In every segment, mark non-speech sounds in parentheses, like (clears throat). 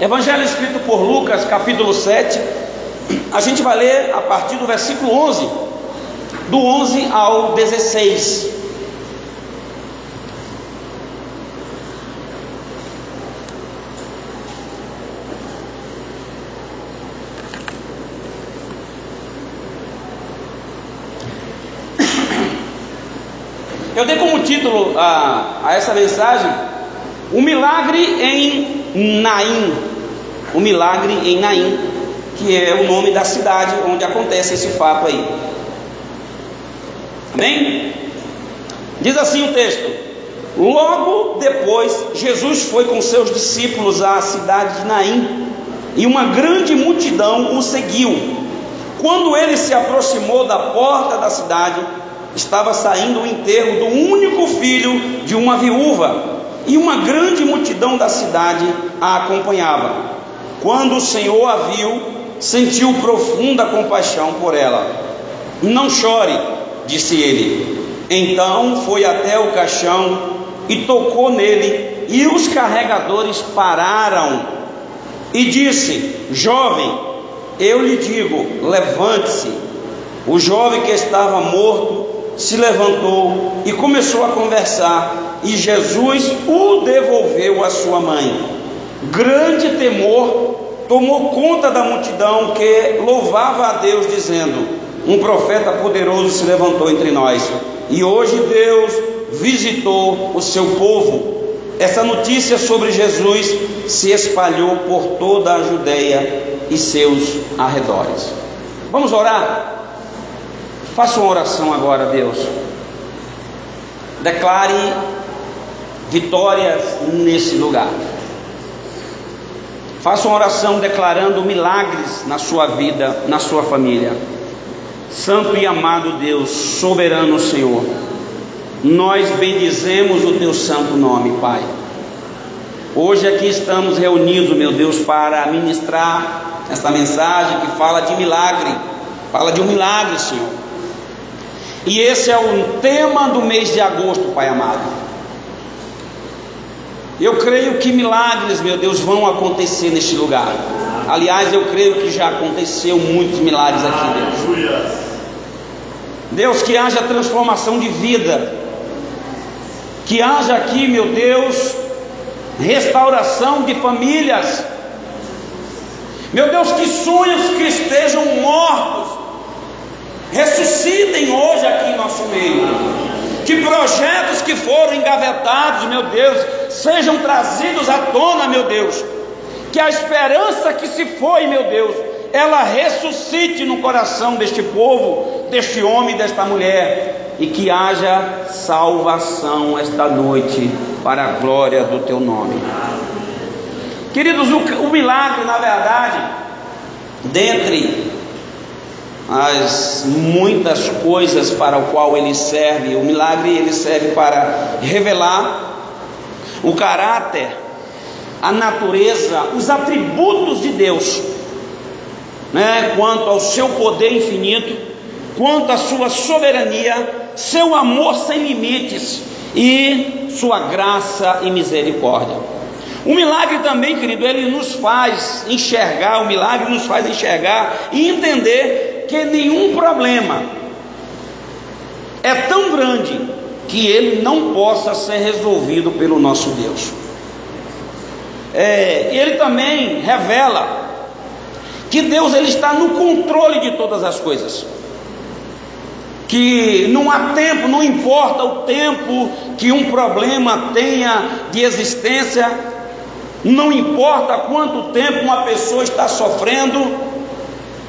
Evangelho escrito por Lucas, capítulo 7. A gente vai ler a partir do versículo 11, do 11 ao 16. Eu dei como título a, a essa mensagem o milagre em Naim. O milagre em Naim, que é o nome da cidade onde acontece esse fato aí. Amém? Diz assim o texto: Logo depois, Jesus foi com seus discípulos à cidade de Naim, e uma grande multidão o seguiu. Quando ele se aproximou da porta da cidade, estava saindo o enterro do único filho de uma viúva e uma grande multidão da cidade a acompanhava. Quando o Senhor a viu, sentiu profunda compaixão por ela. Não chore, disse ele. Então foi até o caixão e tocou nele, e os carregadores pararam. E disse: Jovem, eu lhe digo, levante-se. O jovem que estava morto se levantou e começou a conversar, e Jesus o devolveu à sua mãe. Grande temor tomou conta da multidão que louvava a Deus, dizendo: Um profeta poderoso se levantou entre nós, e hoje Deus visitou o seu povo. Essa notícia sobre Jesus se espalhou por toda a Judéia e seus arredores. Vamos orar? Faça uma oração agora, Deus. Declare vitórias nesse lugar. Faça uma oração declarando milagres na sua vida, na sua família. Santo e amado Deus, soberano Senhor, nós bendizemos o teu santo nome, Pai. Hoje aqui estamos reunidos, meu Deus, para ministrar esta mensagem que fala de milagre, fala de um milagre, Senhor. E esse é o tema do mês de agosto, Pai amado. Eu creio que milagres, meu Deus, vão acontecer neste lugar. Aliás, eu creio que já aconteceu muitos milagres aqui, Deus. Deus, que haja transformação de vida. Que haja aqui, meu Deus, restauração de famílias. Meu Deus, que sonhos que estejam mortos ressuscitem hoje aqui em nosso meio. Que projetos que foram engavetados, meu Deus, sejam trazidos à tona, meu Deus. Que a esperança que se foi, meu Deus, ela ressuscite no coração deste povo, deste homem, desta mulher, e que haja salvação esta noite para a glória do teu nome. Queridos, o, o milagre, na verdade, dentre as muitas coisas para o qual ele serve. O milagre ele serve para revelar o caráter, a natureza, os atributos de Deus, né? Quanto ao seu poder infinito, quanto à sua soberania, seu amor sem limites e sua graça e misericórdia. O milagre também, querido, ele nos faz enxergar, o milagre nos faz enxergar e entender que nenhum problema é tão grande que ele não possa ser resolvido pelo nosso Deus. É, ele também revela que Deus ele está no controle de todas as coisas. Que não há tempo, não importa o tempo que um problema tenha de existência, não importa quanto tempo uma pessoa está sofrendo,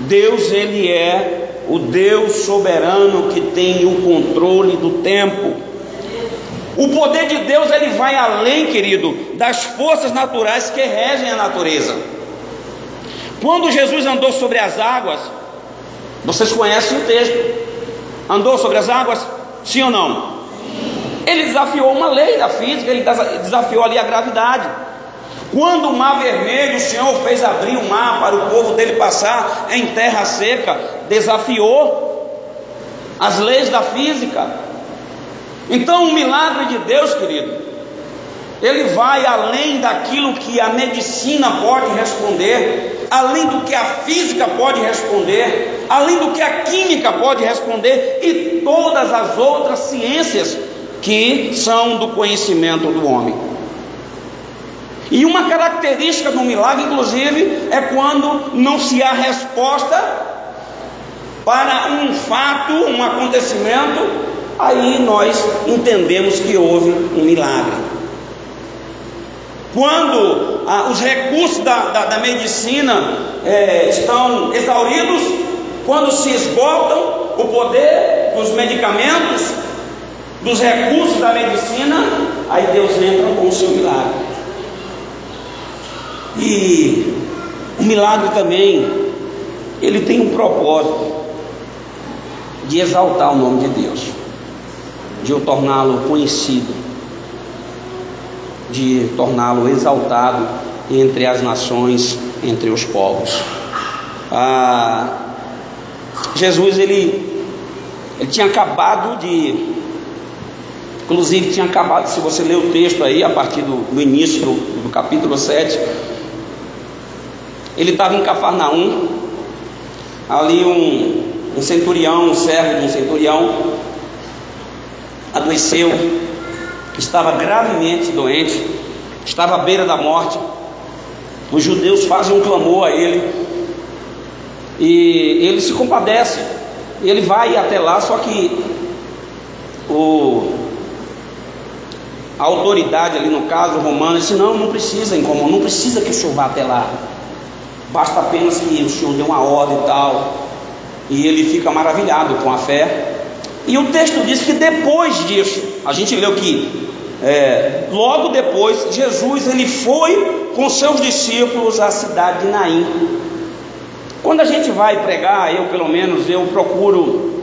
Deus ele é o Deus soberano que tem o controle do tempo. O poder de Deus ele vai além, querido, das forças naturais que regem a natureza. Quando Jesus andou sobre as águas, vocês conhecem o texto. Andou sobre as águas? Sim ou não? Ele desafiou uma lei da física, ele desafiou ali a gravidade. Quando o mar vermelho, o Senhor fez abrir o mar para o povo dele passar em terra seca, desafiou as leis da física. Então, o milagre de Deus, querido, ele vai além daquilo que a medicina pode responder, além do que a física pode responder, além do que a química pode responder e todas as outras ciências que são do conhecimento do homem. E uma característica do milagre, inclusive, é quando não se há resposta para um fato, um acontecimento, aí nós entendemos que houve um milagre. Quando ah, os recursos da, da, da medicina é, estão exauridos, quando se esgotam o poder dos medicamentos, dos recursos da medicina, aí Deus entra com o seu milagre. E o milagre também, ele tem um propósito de exaltar o nome de Deus, de o torná-lo conhecido de torná-lo exaltado entre as nações, entre os povos. Ah, Jesus ele, ele tinha acabado de, inclusive tinha acabado, se você ler o texto aí, a partir do, do início do, do capítulo 7, ele estava em Cafarnaum, ali um, um centurião, um servo de um centurião, adoeceu, estava gravemente doente, estava à beira da morte. Os judeus fazem um clamor a ele e ele se compadece. Ele vai até lá, só que o, a autoridade ali no caso romano disse: Não, não precisa incomodar, não precisa que o senhor vá até lá, basta apenas que o senhor dê uma ordem e tal. E ele fica maravilhado com a fé. E o texto diz que depois disso, a gente leu que é, logo depois, Jesus ele foi com seus discípulos à cidade de Naim. Quando a gente vai pregar, eu pelo menos eu procuro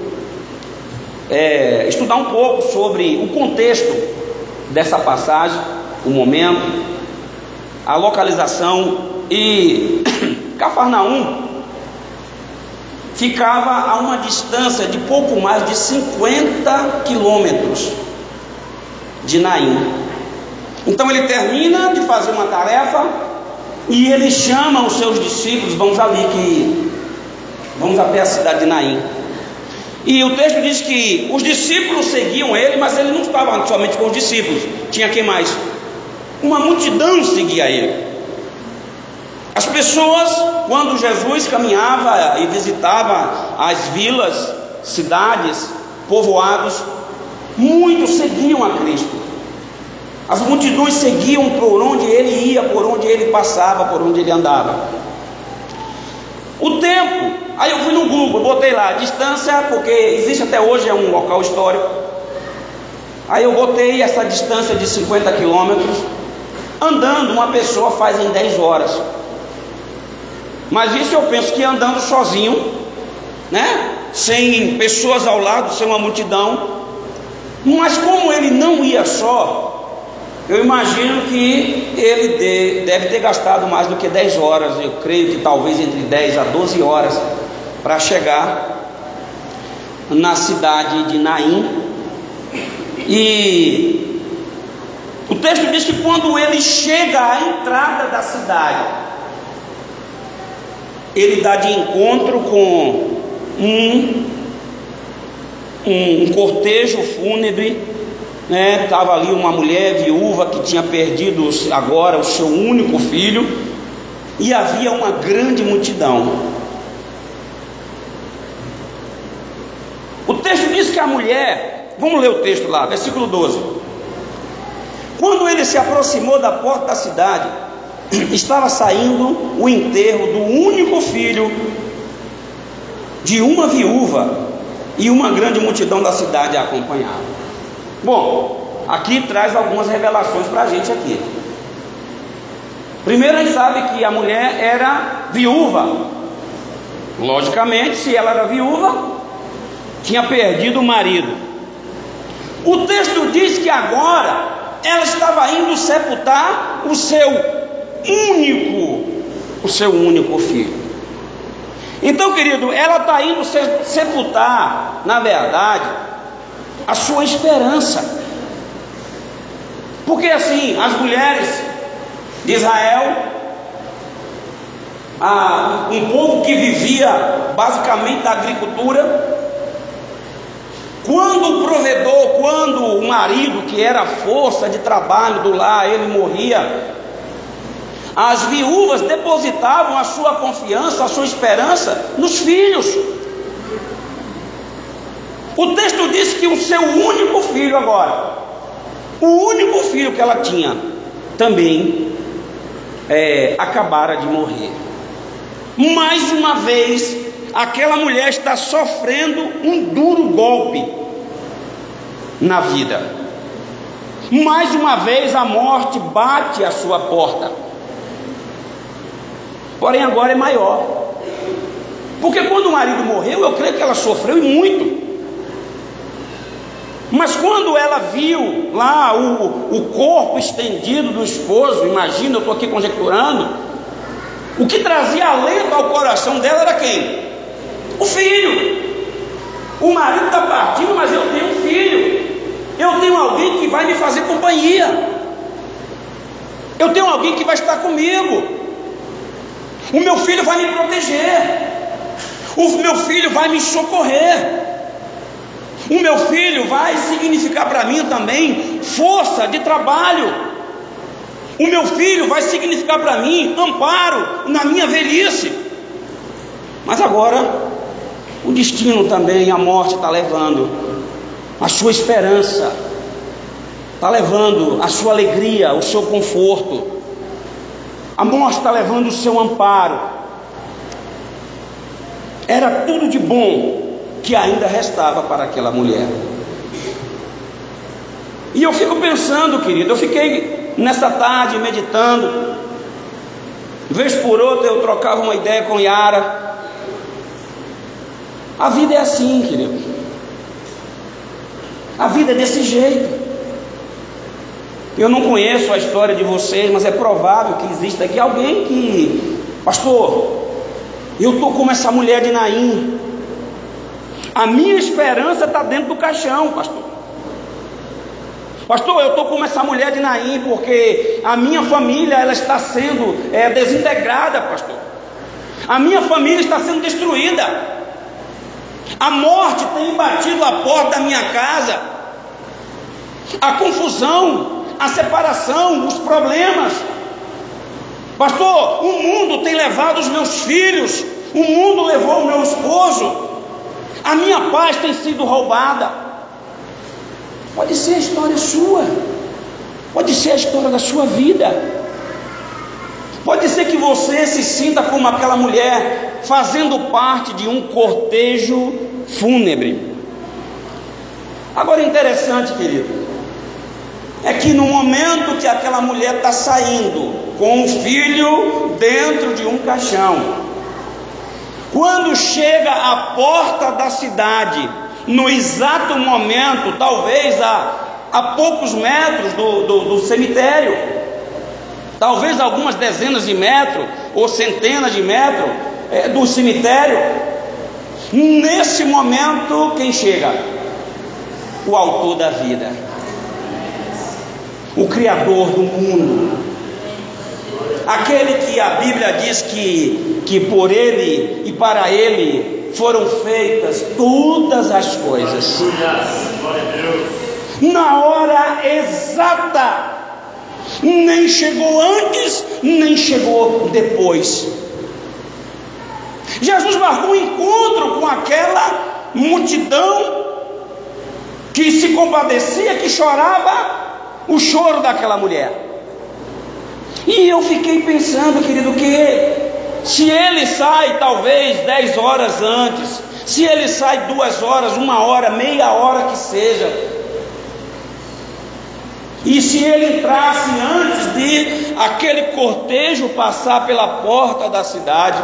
é, estudar um pouco sobre o contexto dessa passagem, o momento, a localização e Cafarnaum ficava a uma distância de pouco mais de 50 quilômetros de Naim. Então ele termina de fazer uma tarefa e ele chama os seus discípulos, vamos ali que vamos até a cidade de Naim. E o texto diz que os discípulos seguiam ele, mas ele não estava somente com os discípulos, tinha quem mais? Uma multidão seguia ele. As pessoas, quando Jesus caminhava e visitava as vilas, cidades, povoados, Muitos seguiam a Cristo. As multidões seguiam por onde ele ia, por onde ele passava, por onde ele andava. O tempo, aí eu fui no Google, botei lá, distância, porque existe até hoje, é um local histórico. Aí eu botei essa distância de 50 quilômetros. Andando, uma pessoa faz em 10 horas. Mas isso eu penso que andando sozinho, né? Sem pessoas ao lado, sem uma multidão, mas como ele não ia só, eu imagino que ele deve ter gastado mais do que 10 horas, eu creio que talvez entre 10 a 12 horas, para chegar na cidade de Naim. E o texto diz que quando ele chega à entrada da cidade, ele dá de encontro com um um, cortejo fúnebre, né? Estava ali uma mulher viúva que tinha perdido agora o seu único filho, e havia uma grande multidão. O texto diz que a mulher, vamos ler o texto lá, versículo 12. Quando ele se aproximou da porta da cidade, estava saindo o enterro do único filho de uma viúva e uma grande multidão da cidade a acompanhava. Bom, aqui traz algumas revelações para a gente aqui. Primeiro a gente sabe que a mulher era viúva. Logicamente, se ela era viúva, tinha perdido o marido. O texto diz que agora ela estava indo sepultar o seu único, o seu único filho. Então, querido, ela está indo sepultar, na verdade, a sua esperança. Porque assim, as mulheres de Israel, a, um povo que vivia basicamente da agricultura, quando o provedor, quando o marido, que era a força de trabalho do lar, ele morria, as viúvas depositavam a sua confiança, a sua esperança nos filhos. O texto diz que o seu único filho agora, o único filho que ela tinha, também é, acabara de morrer. Mais uma vez, aquela mulher está sofrendo um duro golpe na vida. Mais uma vez a morte bate à sua porta. Porém, agora é maior. Porque quando o marido morreu, eu creio que ela sofreu e muito. Mas quando ela viu lá o, o corpo estendido do esposo, imagina, eu estou aqui conjecturando, o que trazia alento ao coração dela era quem? O filho. O marido está partindo, mas eu tenho um filho. Eu tenho alguém que vai me fazer companhia. Eu tenho alguém que vai estar comigo. O meu filho vai me proteger. O meu filho vai me socorrer. O meu filho vai significar para mim também força de trabalho. O meu filho vai significar para mim amparo na minha velhice. Mas agora, o destino também, a morte está levando a sua esperança, está levando a sua alegria, o seu conforto. A morte está levando o seu amparo. Era tudo de bom que ainda restava para aquela mulher. E eu fico pensando, querido, eu fiquei nessa tarde meditando, vez por outra eu trocava uma ideia com Yara. A vida é assim, querido. A vida é desse jeito. Eu não conheço a história de vocês, mas é provável que exista aqui alguém que, pastor, eu estou como essa mulher de Naim, a minha esperança está dentro do caixão, pastor. Pastor, eu estou como essa mulher de Naim, porque a minha família ela está sendo é, desintegrada, pastor. A minha família está sendo destruída. A morte tem batido a porta da minha casa. A confusão, a separação, os problemas. Pastor, o mundo tem levado os meus filhos, o mundo levou o meu esposo, a minha paz tem sido roubada. Pode ser a história sua, pode ser a história da sua vida. Pode ser que você se sinta como aquela mulher, fazendo parte de um cortejo fúnebre. Agora, interessante, querido, é que no momento que aquela mulher está saindo com o filho dentro de um caixão, quando chega à porta da cidade, no exato momento, talvez a, a poucos metros do, do, do cemitério, talvez algumas dezenas de metros ou centenas de metros é, do cemitério, nesse momento, quem chega? O autor da vida, o Criador do mundo, aquele que a Bíblia diz que, que por ele e para ele foram feitas todas as coisas. Na hora exata, nem chegou antes, nem chegou depois. Jesus marcou um encontro com aquela multidão que se compadecia, que chorava o choro daquela mulher. E eu fiquei pensando, querido, que se ele sai talvez 10 horas antes, se ele sai duas horas, uma hora, meia hora que seja, e se ele entrasse antes de aquele cortejo passar pela porta da cidade,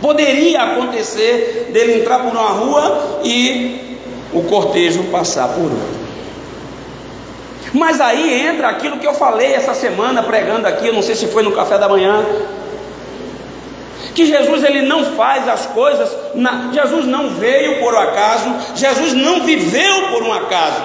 poderia acontecer dele entrar por uma rua e o cortejo passar por outra. Mas aí entra aquilo que eu falei essa semana pregando aqui, não sei se foi no café da manhã, que Jesus ele não faz as coisas, na, Jesus não veio por um acaso, Jesus não viveu por um acaso.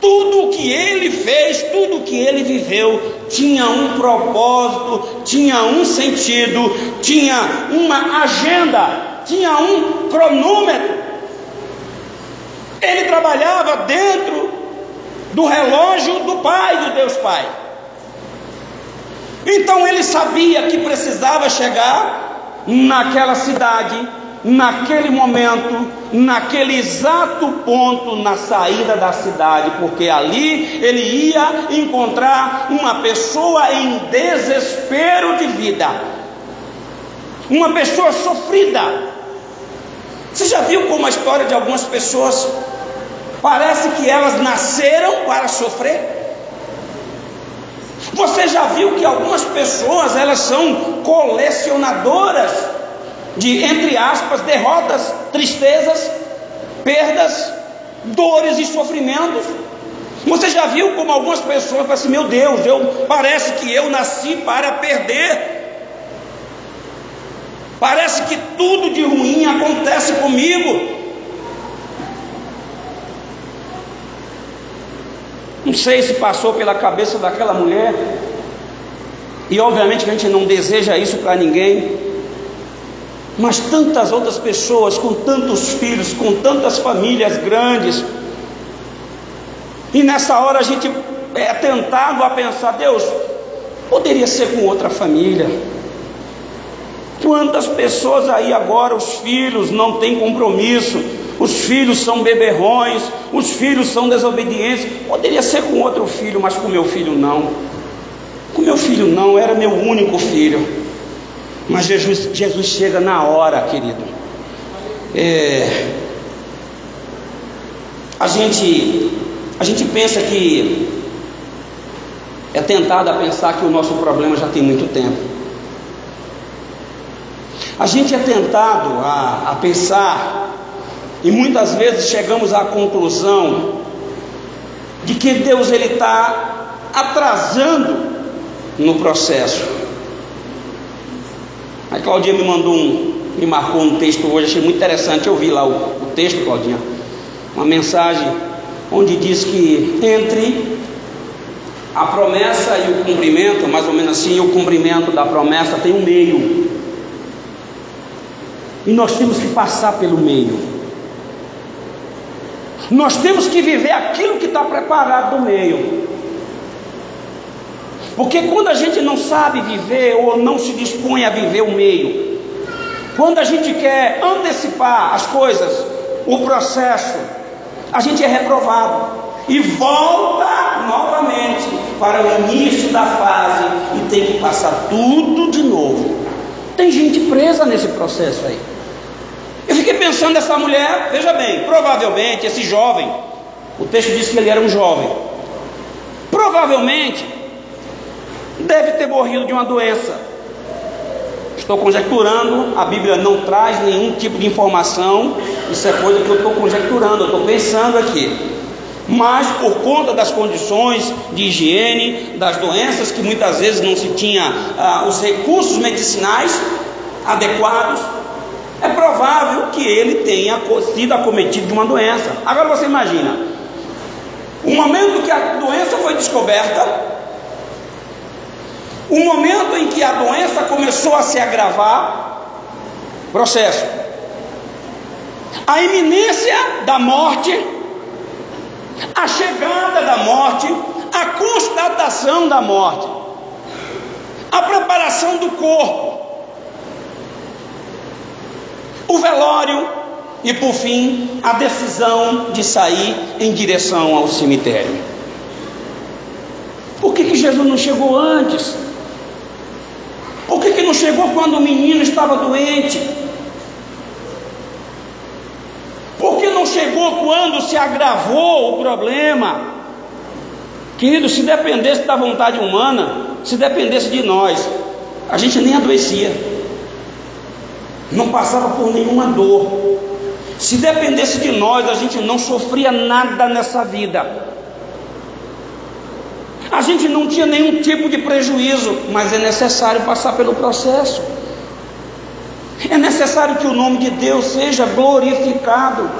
Tudo o que ele fez, tudo o que ele viveu, tinha um propósito, tinha um sentido, tinha uma agenda, tinha um cronômetro. Ele trabalhava dentro do relógio do Pai, do Deus Pai. Então ele sabia que precisava chegar naquela cidade, naquele momento, naquele exato ponto na saída da cidade, porque ali ele ia encontrar uma pessoa em desespero de vida, uma pessoa sofrida. Você já viu como a história de algumas pessoas parece que elas nasceram para sofrer? Você já viu que algumas pessoas elas são colecionadoras de, entre aspas, derrotas, tristezas, perdas, dores e sofrimentos. Você já viu como algumas pessoas falam assim: meu Deus, eu, parece que eu nasci para perder. Parece que tudo de ruim acontece comigo. Não sei se passou pela cabeça daquela mulher. E obviamente que a gente não deseja isso para ninguém mas tantas outras pessoas com tantos filhos, com tantas famílias grandes. E nessa hora a gente é tentado a pensar: Deus, poderia ser com outra família. Quantas pessoas aí agora, os filhos não têm compromisso, os filhos são beberrões, os filhos são desobedientes. Poderia ser com outro filho, mas com meu filho não. Com meu filho não, era meu único filho. Mas Jesus, Jesus chega na hora, querido. É, a gente, a gente pensa que é tentado a pensar que o nosso problema já tem muito tempo. A gente é tentado a, a pensar, e muitas vezes chegamos à conclusão de que Deus ele está atrasando no processo. A Claudinha me mandou um, me marcou um texto hoje, achei muito interessante. Eu vi lá o, o texto, Claudinha, uma mensagem onde diz que entre a promessa e o cumprimento, mais ou menos assim, o cumprimento da promessa tem um meio. E nós temos que passar pelo meio. Nós temos que viver aquilo que está preparado no meio. Porque quando a gente não sabe viver ou não se dispõe a viver o meio, quando a gente quer antecipar as coisas, o processo, a gente é reprovado e volta novamente para o início da fase e tem que passar tudo de novo. Tem gente presa nesse processo aí. Fiquei pensando nessa mulher, veja bem, provavelmente esse jovem, o texto diz que ele era um jovem. Provavelmente deve ter morrido de uma doença. Estou conjecturando, a Bíblia não traz nenhum tipo de informação, isso é coisa que eu estou conjecturando, eu estou pensando aqui. Mas por conta das condições de higiene, das doenças que muitas vezes não se tinha ah, os recursos medicinais adequados, é provável que ele tenha sido acometido de uma doença. Agora você imagina, o momento que a doença foi descoberta, o momento em que a doença começou a se agravar, processo. A iminência da morte, a chegada da morte, a constatação da morte, a preparação do corpo, o velório e por fim a decisão de sair em direção ao cemitério. Por que, que Jesus não chegou antes? Por que, que não chegou quando o menino estava doente? Por que não chegou quando se agravou o problema? Querido, se dependesse da vontade humana, se dependesse de nós, a gente nem adoecia, não passava por nenhuma dor. Se dependesse de nós, a gente não sofria nada nessa vida. A gente não tinha nenhum tipo de prejuízo, mas é necessário passar pelo processo. É necessário que o nome de Deus seja glorificado.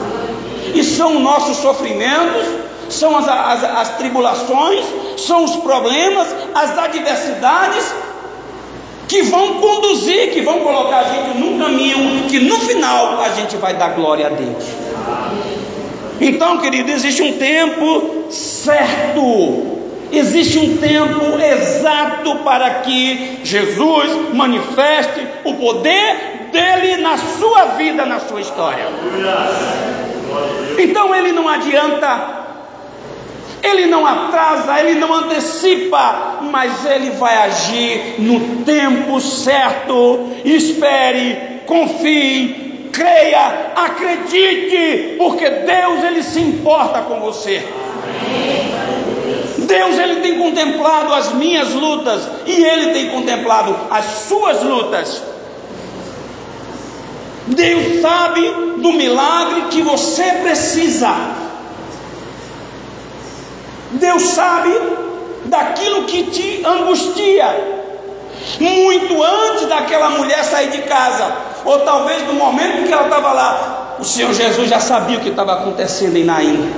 E são nossos sofrimentos, são as, as, as tribulações, são os problemas, as adversidades que vão conduzir, que vão colocar a gente num caminho que no final a gente vai dar glória a Deus. Então, querido, existe um tempo certo, existe um tempo exato para que Jesus manifeste o poder dele na sua vida, na sua história. Então ele não adianta ele não atrasa, ele não antecipa, mas ele vai agir no tempo certo. Espere, confie, creia, acredite, porque Deus ele se importa com você. Deus ele tem contemplado as minhas lutas e ele tem contemplado as suas lutas. Deus sabe do milagre que você precisa. Deus sabe daquilo que te angustia, muito antes daquela mulher sair de casa, ou talvez no momento que ela estava lá, o Senhor Jesus já sabia o que estava acontecendo em Naim,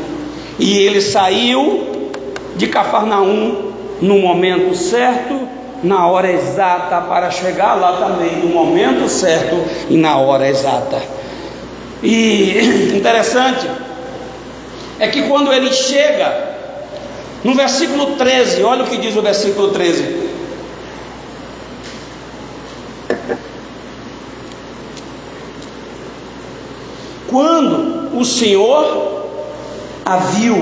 e ele saiu de Cafarnaum no momento certo, na hora exata, para chegar lá também no momento certo e na hora exata. E (clears throat) interessante é que quando ele chega no versículo 13, olha o que diz o versículo 13. Quando o Senhor a viu,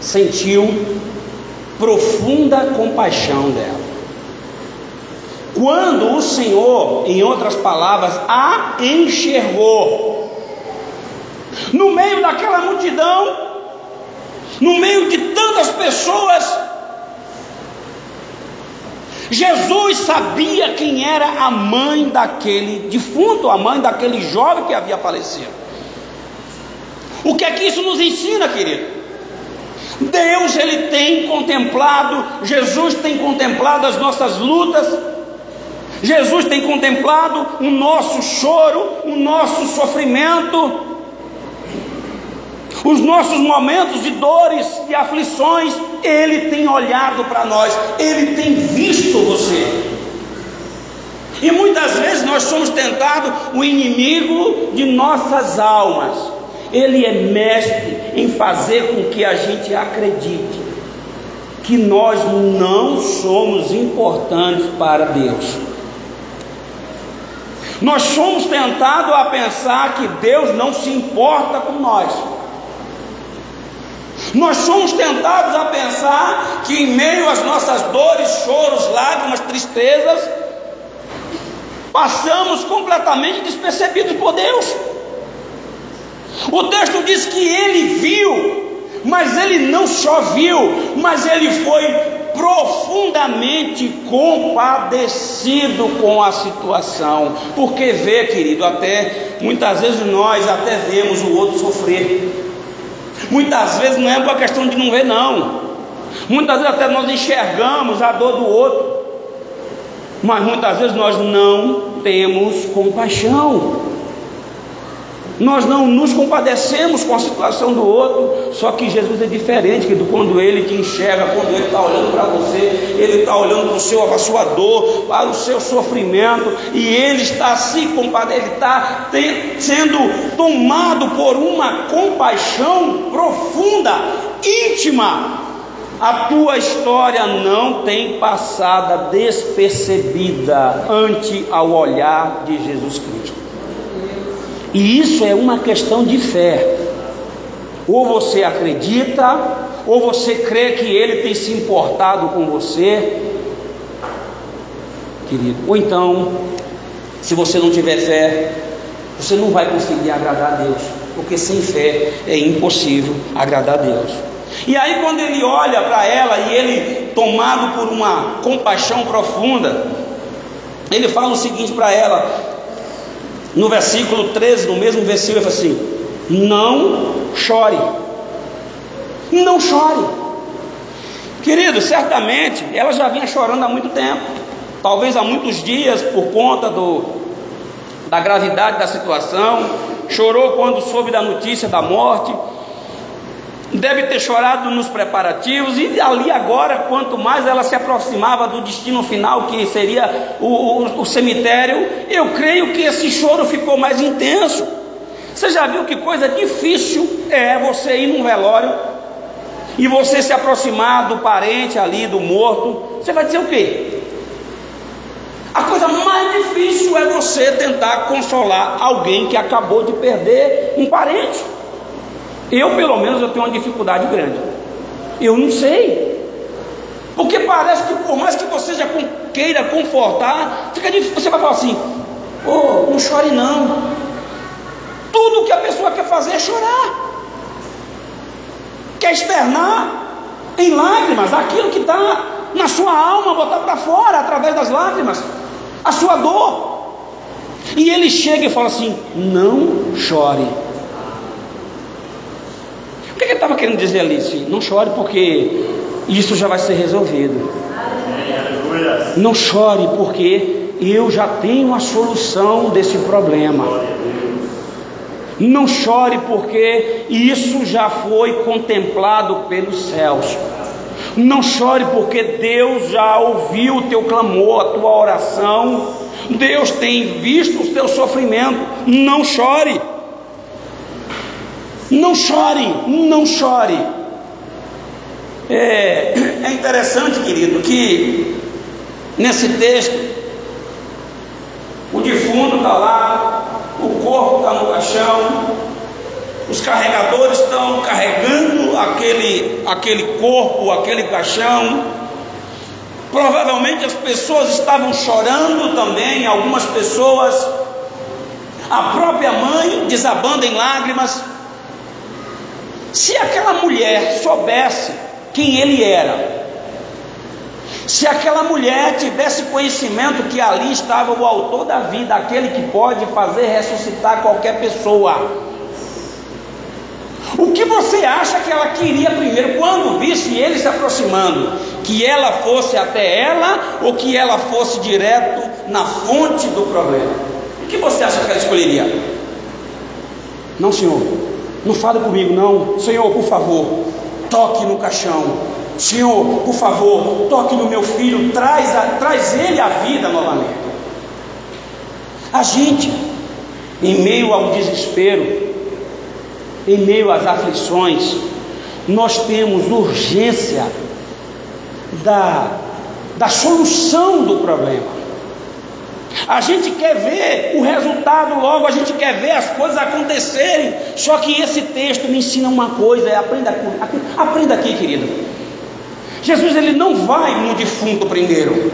sentiu profunda compaixão dela. Quando o Senhor, em outras palavras, a enxergou, no meio daquela multidão, no meio de tantas pessoas. Jesus sabia quem era a mãe daquele defunto, a mãe daquele jovem que havia falecido. O que é que isso nos ensina, querido? Deus ele tem contemplado, Jesus tem contemplado as nossas lutas, Jesus tem contemplado o nosso choro, o nosso sofrimento, os nossos momentos de dores e aflições, Ele tem olhado para nós, Ele tem visto você. E muitas vezes nós somos tentados o inimigo de nossas almas. Ele é mestre em fazer com que a gente acredite que nós não somos importantes para Deus. Nós somos tentados a pensar que Deus não se importa com nós. Nós somos tentados a pensar que em meio às nossas dores, choros, lágrimas, tristezas, passamos completamente despercebidos por Deus. O texto diz que ele viu, mas ele não só viu, mas ele foi profundamente compadecido com a situação. Porque vê, querido, até muitas vezes nós até vemos o outro sofrer. Muitas vezes não é uma questão de não ver, não. Muitas vezes até nós enxergamos a dor do outro, mas muitas vezes nós não temos compaixão. Nós não nos compadecemos com a situação do outro, só que Jesus é diferente que do quando ele te enxerga, quando ele está olhando para você, ele está olhando para, o seu, para a sua dor, para o seu sofrimento, e ele está se compadecendo, ele está sendo tomado por uma compaixão profunda, íntima. A tua história não tem passada despercebida ante ao olhar de Jesus Cristo. E isso é uma questão de fé. Ou você acredita, ou você crê que ele tem se importado com você, querido. Ou então, se você não tiver fé, você não vai conseguir agradar a Deus, porque sem fé é impossível agradar a Deus. E aí, quando ele olha para ela e ele, tomado por uma compaixão profunda, ele fala o seguinte para ela: no versículo 13, no mesmo versículo, ele fala assim: Não chore, não chore. Querido, certamente ela já vinha chorando há muito tempo, talvez há muitos dias, por conta do, da gravidade da situação. Chorou quando soube da notícia da morte. Deve ter chorado nos preparativos, e ali agora, quanto mais ela se aproximava do destino final, que seria o, o, o cemitério, eu creio que esse choro ficou mais intenso. Você já viu que coisa difícil é você ir num velório e você se aproximar do parente ali, do morto? Você vai dizer o quê? A coisa mais difícil é você tentar consolar alguém que acabou de perder um parente. Eu, pelo menos, eu tenho uma dificuldade grande. Eu não sei. Porque parece que por mais que você já queira confortar, fica difícil. Você vai falar assim: "Oh, não chore não". Tudo que a pessoa quer fazer é chorar. Quer externar em lágrimas aquilo que está na sua alma, botar para fora através das lágrimas, a sua dor. E ele chega e fala assim: "Não chore". O que ele estava querendo dizer ali? Assim, não chore porque isso já vai ser resolvido. Não chore porque eu já tenho a solução desse problema. Não chore porque isso já foi contemplado pelos céus. Não chore porque Deus já ouviu o teu clamor, a tua oração. Deus tem visto o teu sofrimento. Não chore. Não chore, não chore. É, é interessante, querido, que nesse texto o defunto está lá, o corpo está no caixão, os carregadores estão carregando aquele, aquele corpo, aquele caixão. Provavelmente as pessoas estavam chorando também, algumas pessoas, a própria mãe desabando em lágrimas. Se aquela mulher soubesse quem ele era, se aquela mulher tivesse conhecimento que ali estava o autor da vida, aquele que pode fazer ressuscitar qualquer pessoa, o que você acha que ela queria primeiro quando visse ele se aproximando? Que ela fosse até ela ou que ela fosse direto na fonte do problema? O que você acha que ela escolheria? Não, senhor. Não fale comigo, não. Senhor, por favor, toque no caixão. Senhor, por favor, toque no meu filho, traz, a, traz ele à vida novamente. A gente, em meio ao desespero, em meio às aflições, nós temos urgência da, da solução do problema. A gente quer ver o resultado logo, a gente quer ver as coisas acontecerem. Só que esse texto me ensina uma coisa, é aprenda, aprenda aqui, querido. Jesus ele não vai no defunto primeiro.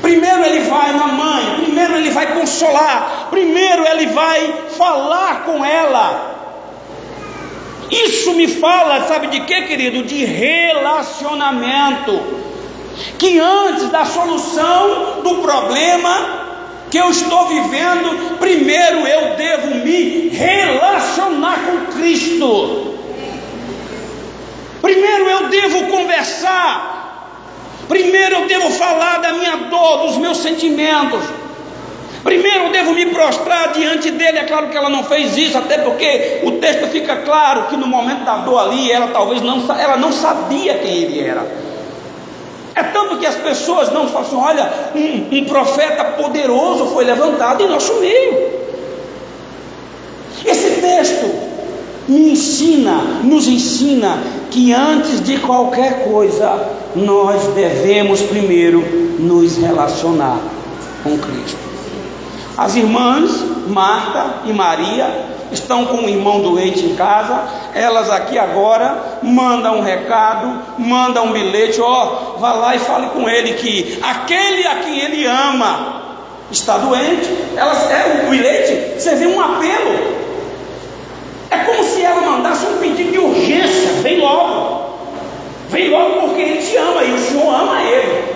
Primeiro ele vai na mãe, primeiro ele vai consolar, primeiro ele vai falar com ela. Isso me fala, sabe de quê, querido? De relacionamento que antes da solução do problema que eu estou vivendo, primeiro eu devo me relacionar com Cristo. Primeiro eu devo conversar. Primeiro eu devo falar da minha dor, dos meus sentimentos. Primeiro eu devo me prostrar diante dele. É claro que ela não fez isso, até porque o texto fica claro que no momento da dor ali, ela talvez não, ela não sabia quem ele era. Que as pessoas não falam assim: olha, um, um profeta poderoso foi levantado em nosso meio. Esse texto me ensina, nos ensina que antes de qualquer coisa, nós devemos primeiro nos relacionar com Cristo. As irmãs Marta e Maria estão com um irmão doente em casa, elas aqui agora mandam um recado, mandam um bilhete, ó, vá lá e fale com ele que aquele a quem ele ama está doente. Elas, é, o bilhete serviu um apelo. É como se ela mandasse um pedido de urgência, vem logo. Vem logo porque ele te ama e o Senhor ama ele.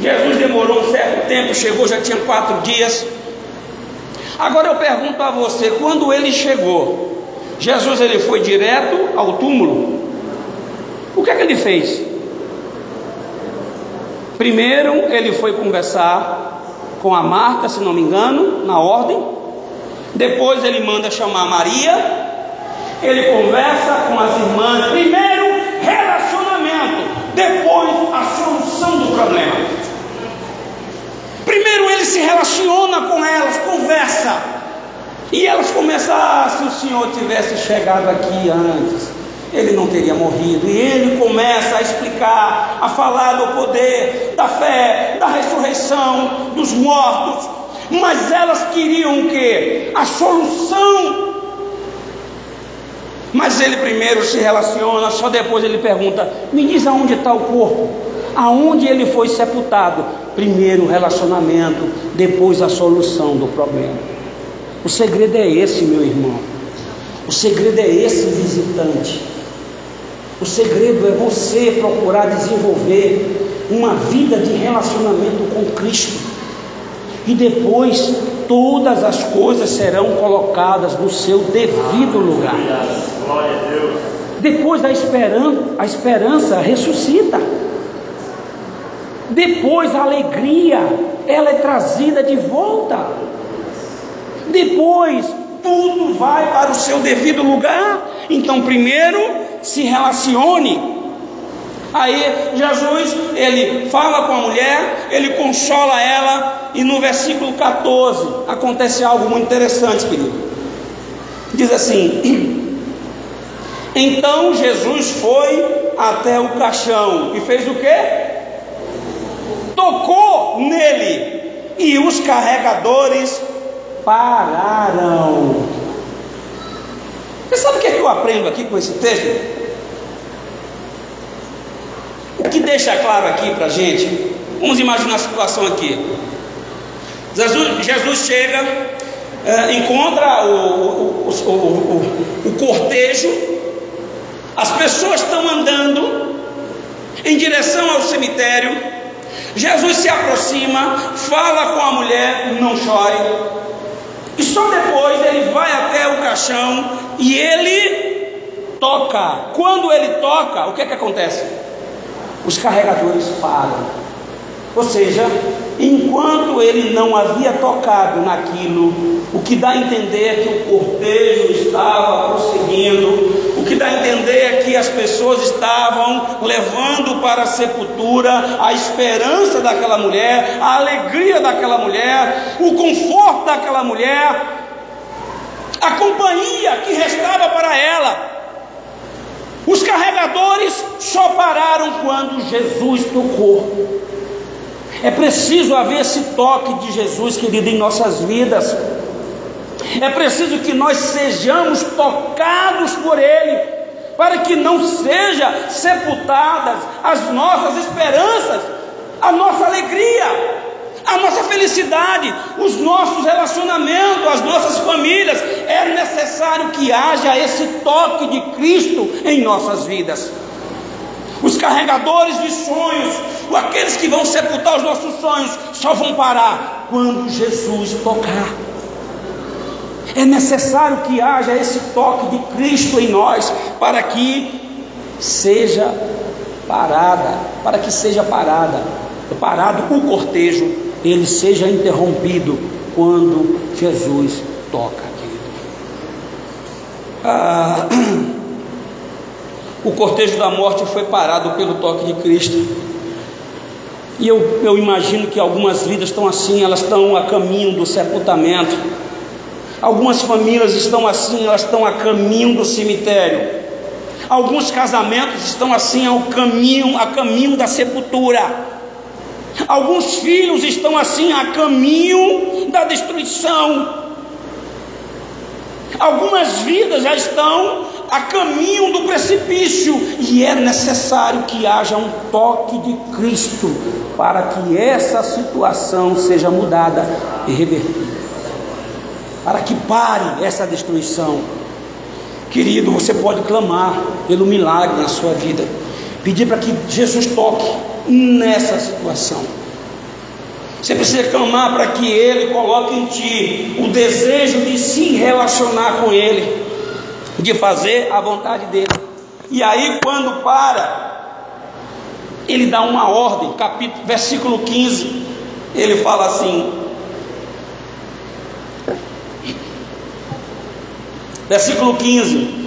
Jesus demorou um certo tempo, chegou, já tinha quatro dias. Agora eu pergunto a você, quando ele chegou, Jesus ele foi direto ao túmulo? O que é que ele fez? Primeiro ele foi conversar com a Marta, se não me engano, na ordem. Depois ele manda chamar Maria. ele conversa com as irmãs. Primeiro, relacionamento, depois, a solução do problema. Primeiro, ele se relaciona com elas, conversa. E elas começam, ah, se o Senhor tivesse chegado aqui antes, ele não teria morrido. E ele começa a explicar, a falar do poder, da fé, da ressurreição dos mortos. Mas elas queriam o que? A solução. Mas ele primeiro se relaciona, só depois ele pergunta: me diz aonde está o corpo? Aonde ele foi sepultado? Primeiro o relacionamento, depois a solução do problema. O segredo é esse, meu irmão. O segredo é esse visitante. O segredo é você procurar desenvolver uma vida de relacionamento com Cristo. E depois todas as coisas serão colocadas no seu devido lugar. Depois a esperança, a esperança ressuscita. Depois a alegria, ela é trazida de volta. Depois tudo vai para o seu devido lugar. Então, primeiro, se relacione. Aí Jesus, ele fala com a mulher, ele consola ela, e no versículo 14 acontece algo muito interessante, querido. Diz assim: (clears throat) Então Jesus foi até o caixão e fez o que? Tocou nele, e os carregadores pararam. Você sabe o que, é que eu aprendo aqui com esse texto? O que deixa claro aqui para a gente, vamos imaginar a situação aqui. Jesus, Jesus chega, é, encontra o, o, o, o cortejo, as pessoas estão andando em direção ao cemitério. Jesus se aproxima, fala com a mulher, não chore. E só depois ele vai até o caixão e ele toca. Quando ele toca, o que é que acontece? os carregadores param. Ou seja, enquanto ele não havia tocado naquilo, o que dá a entender é que o cortejo estava prosseguindo, que dá a entender é que as pessoas estavam levando para a sepultura a esperança daquela mulher, a alegria daquela mulher, o conforto daquela mulher, a companhia que restava para ela. Os carregadores só pararam quando Jesus tocou. É preciso haver esse toque de Jesus, querido, em nossas vidas. É preciso que nós sejamos tocados por Ele, para que não seja sepultadas as nossas esperanças, a nossa alegria, a nossa felicidade, os nossos relacionamentos, as nossas famílias. É necessário que haja esse toque de Cristo em nossas vidas. Os carregadores de sonhos, aqueles que vão sepultar os nossos sonhos, só vão parar quando Jesus tocar. É necessário que haja esse toque de Cristo em nós, para que seja parada, para que seja parada, parado o cortejo ele seja interrompido quando Jesus toca. Ah, (clears throat) o cortejo da morte foi parado pelo toque de Cristo. E eu, eu imagino que algumas vidas estão assim, elas estão a caminho do sepultamento. Algumas famílias estão assim, elas estão a caminho do cemitério. Alguns casamentos estão assim ao caminho, a caminho da sepultura. Alguns filhos estão assim a caminho da destruição. Algumas vidas já estão a caminho do precipício e é necessário que haja um toque de Cristo para que essa situação seja mudada e revertida. Para que pare essa destruição. Querido, você pode clamar pelo milagre na sua vida, pedir para que Jesus toque nessa situação. Você precisa clamar para que Ele coloque em ti o desejo de se relacionar com Ele, de fazer a vontade dEle. E aí, quando para, Ele dá uma ordem, capítulo, versículo 15, ele fala assim: Versículo 15.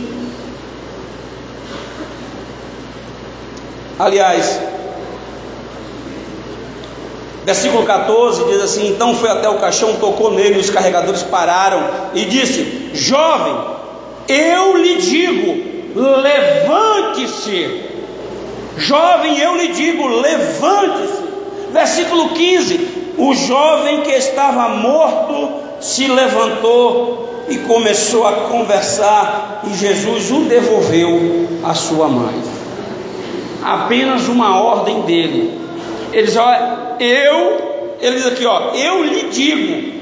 Aliás, versículo 14 diz assim: Então foi até o caixão, tocou nele, os carregadores pararam e disse: Jovem, eu lhe digo, levante-se. Jovem, eu lhe digo, levante-se. Versículo 15: O jovem que estava morto se levantou e começou a conversar, e Jesus o devolveu à sua mãe. Apenas uma ordem dele. Ele diz: Olha, eu, ele diz aqui, ó, eu lhe digo.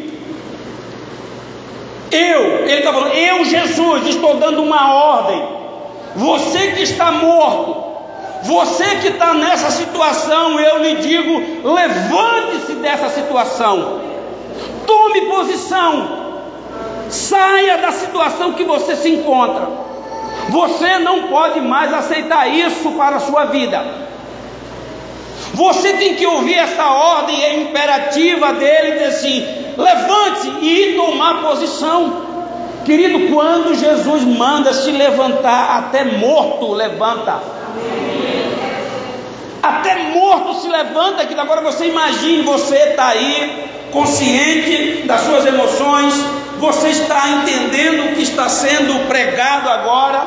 Eu, ele está falando, eu, Jesus, estou dando uma ordem. Você que está morto, você que está nessa situação, eu lhe digo: levante-se dessa situação, tome posição, saia da situação que você se encontra. Você não pode mais aceitar isso para a sua vida. Você tem que ouvir essa ordem imperativa dele, dizer assim: levante e tomar posição. Querido, quando Jesus manda se levantar, até morto levanta. Até morto se levanta, que agora você imagine, você está aí, consciente das suas emoções, você está entendendo o que está sendo pregado agora,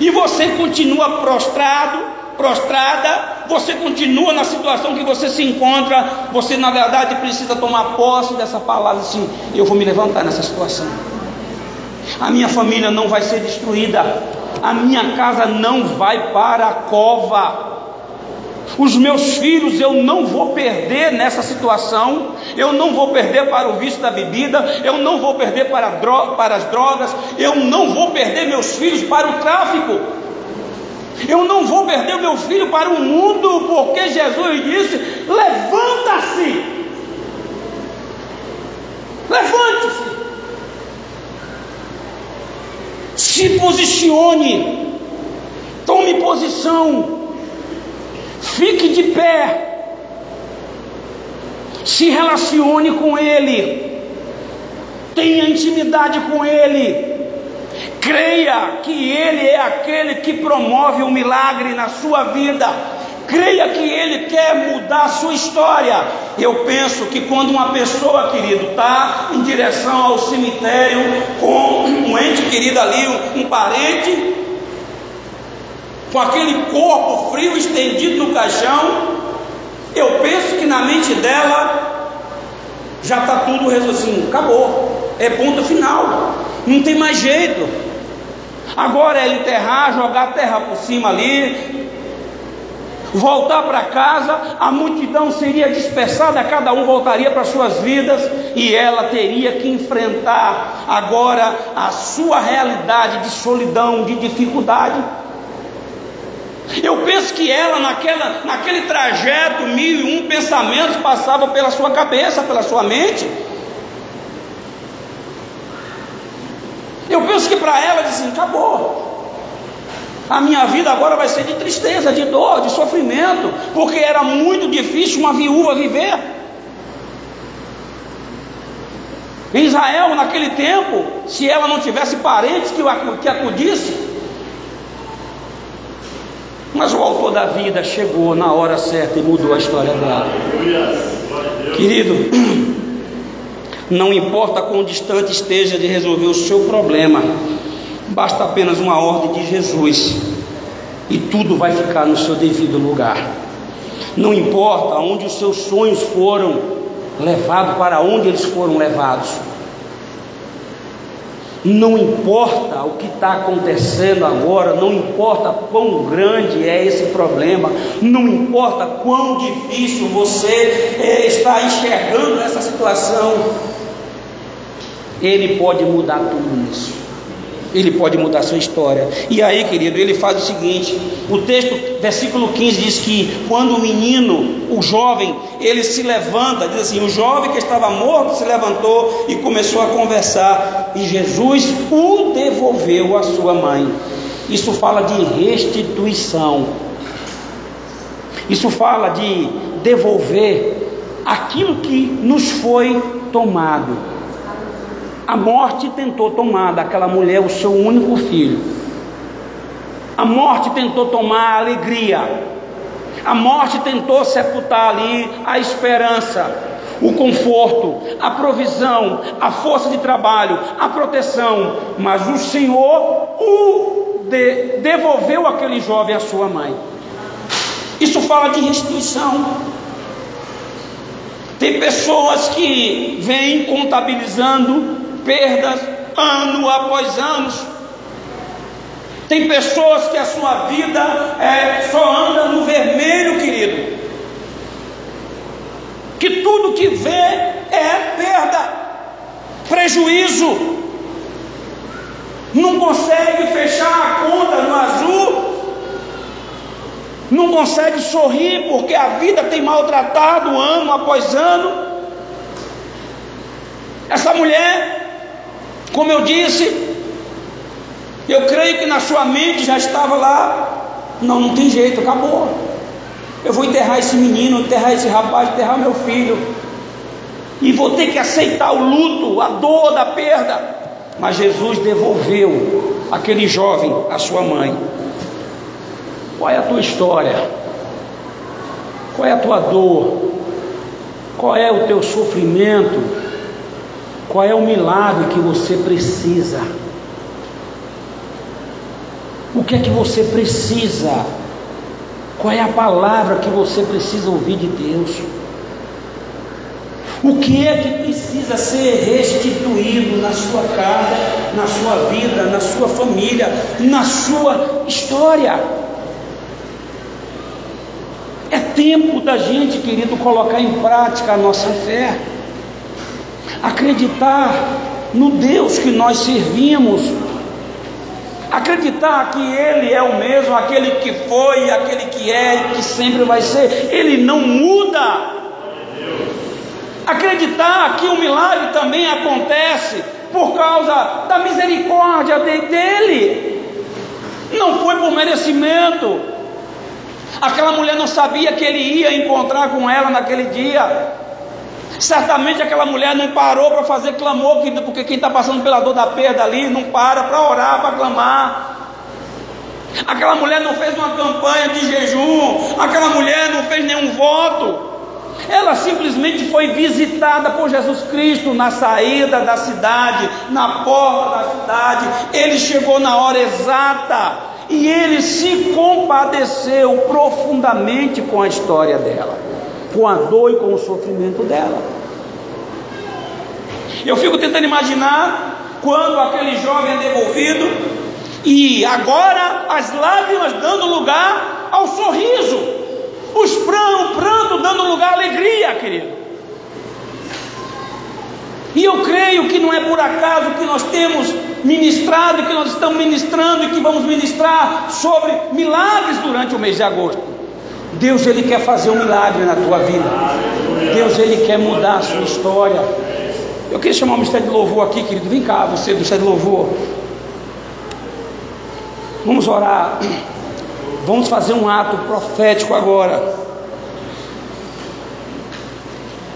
e você continua prostrado, prostrada, você continua na situação que você se encontra, você na verdade precisa tomar posse dessa palavra assim, eu vou me levantar nessa situação. A minha família não vai ser destruída, a minha casa não vai para a cova. Os meus filhos eu não vou perder nessa situação, eu não vou perder para o vício da bebida, eu não vou perder para, para as drogas, eu não vou perder meus filhos para o tráfico, eu não vou perder meu filho para o mundo, porque Jesus disse: levanta-se, levante-se, se posicione, tome posição. Fique de pé. Se relacione com Ele. Tenha intimidade com Ele. Creia que Ele é aquele que promove o um milagre na sua vida. Creia que Ele quer mudar a sua história. Eu penso que quando uma pessoa, querido, está em direção ao cemitério com um ente querido ali, um, parente, com aquele corpo frio estendido no caixão, eu penso que na mente dela já está tudo assim, acabou, é ponto final, não tem mais jeito. Agora é enterrar, jogar a terra por cima ali, voltar para casa, a multidão seria dispersada, cada um voltaria para suas vidas e ela teria que enfrentar agora a sua realidade de solidão, de dificuldade. Eu penso que ela, naquela, naquele trajeto, mil e um pensamentos passavam pela sua cabeça, pela sua mente. Eu penso que para ela, disse: acabou. A minha vida agora vai ser de tristeza, de dor, de sofrimento, porque era muito difícil uma viúva viver. Em Israel, naquele tempo, se ela não tivesse parentes que, que acudisse, mas o autor da vida chegou na hora certa e mudou a história dela. Querido, (clears throat) não importa quão distante esteja de resolver o seu problema, basta apenas uma ordem de Jesus e tudo vai ficar no seu devido lugar. Não importa onde os seus sonhos foram levados, para onde eles foram levados. Não importa o que está acontecendo agora, não importa quão grande é esse problema, não importa quão difícil você é, está enxergando essa situação, Ele pode mudar tudo isso. Ele pode mudar sua história. E aí, querido, ele faz o seguinte: o texto, versículo 15, diz que quando o menino, o jovem, ele se levanta, diz assim: o jovem que estava morto se levantou e começou a conversar, e Jesus o devolveu à sua mãe. Isso fala de restituição, isso fala de devolver aquilo que nos foi tomado. A morte tentou tomar daquela mulher o seu único filho. A morte tentou tomar a alegria. A morte tentou sepultar ali a esperança, o conforto, a provisão, a força de trabalho, a proteção, mas o Senhor o de, devolveu aquele jovem à sua mãe. Isso fala de restituição. Tem pessoas que vêm contabilizando perdas ano após ano. Tem pessoas que a sua vida é, só anda no vermelho, querido que tudo que vê é perda, prejuízo, não consegue fechar a conta no azul, não consegue sorrir porque a vida tem maltratado ano após ano. Essa mulher, como eu disse, eu creio que na sua mente já estava lá, não, não tem jeito, acabou. Eu vou enterrar esse menino, enterrar esse rapaz, enterrar meu filho. E vou ter que aceitar o luto, a dor da perda. Mas Jesus devolveu aquele jovem à sua mãe. Qual é a tua história? Qual é a tua dor? Qual é o teu sofrimento? Qual é o milagre que você precisa? O que é que você precisa? Qual é a palavra que você precisa ouvir de Deus? O que é que precisa ser restituído na sua casa, na sua vida, na sua família, na sua história? É tempo da gente, querido, colocar em prática a nossa fé, acreditar no Deus que nós servimos, acreditar que Ele é o mesmo, aquele que foi, aquele que é e que sempre vai ser, Ele não muda. Acreditar que o milagre também acontece por causa da misericórdia dele, não foi por merecimento. Aquela mulher não sabia que ele ia encontrar com ela naquele dia. Certamente aquela mulher não parou para fazer clamor, porque quem está passando pela dor da perda ali não para para orar, para clamar. Aquela mulher não fez uma campanha de jejum, aquela mulher não fez nenhum voto. Ela simplesmente foi visitada por Jesus Cristo na saída da cidade, na porta da cidade. Ele chegou na hora exata e ele se compadeceu profundamente com a história dela com a dor e com o sofrimento dela. Eu fico tentando imaginar quando aquele jovem é devolvido e agora as lágrimas dando lugar ao sorriso, os o pranto dando lugar à alegria, querido. E eu creio que não é por acaso que nós temos ministrado, que nós estamos ministrando e que vamos ministrar sobre milagres durante o mês de agosto. Deus ele quer fazer um milagre na tua vida. Deus ele quer mudar a sua história. Eu queria chamar o Ministério de Louvor aqui, querido. Vem cá, você do Ministério de Louvor. Vamos orar. Vamos fazer um ato profético agora.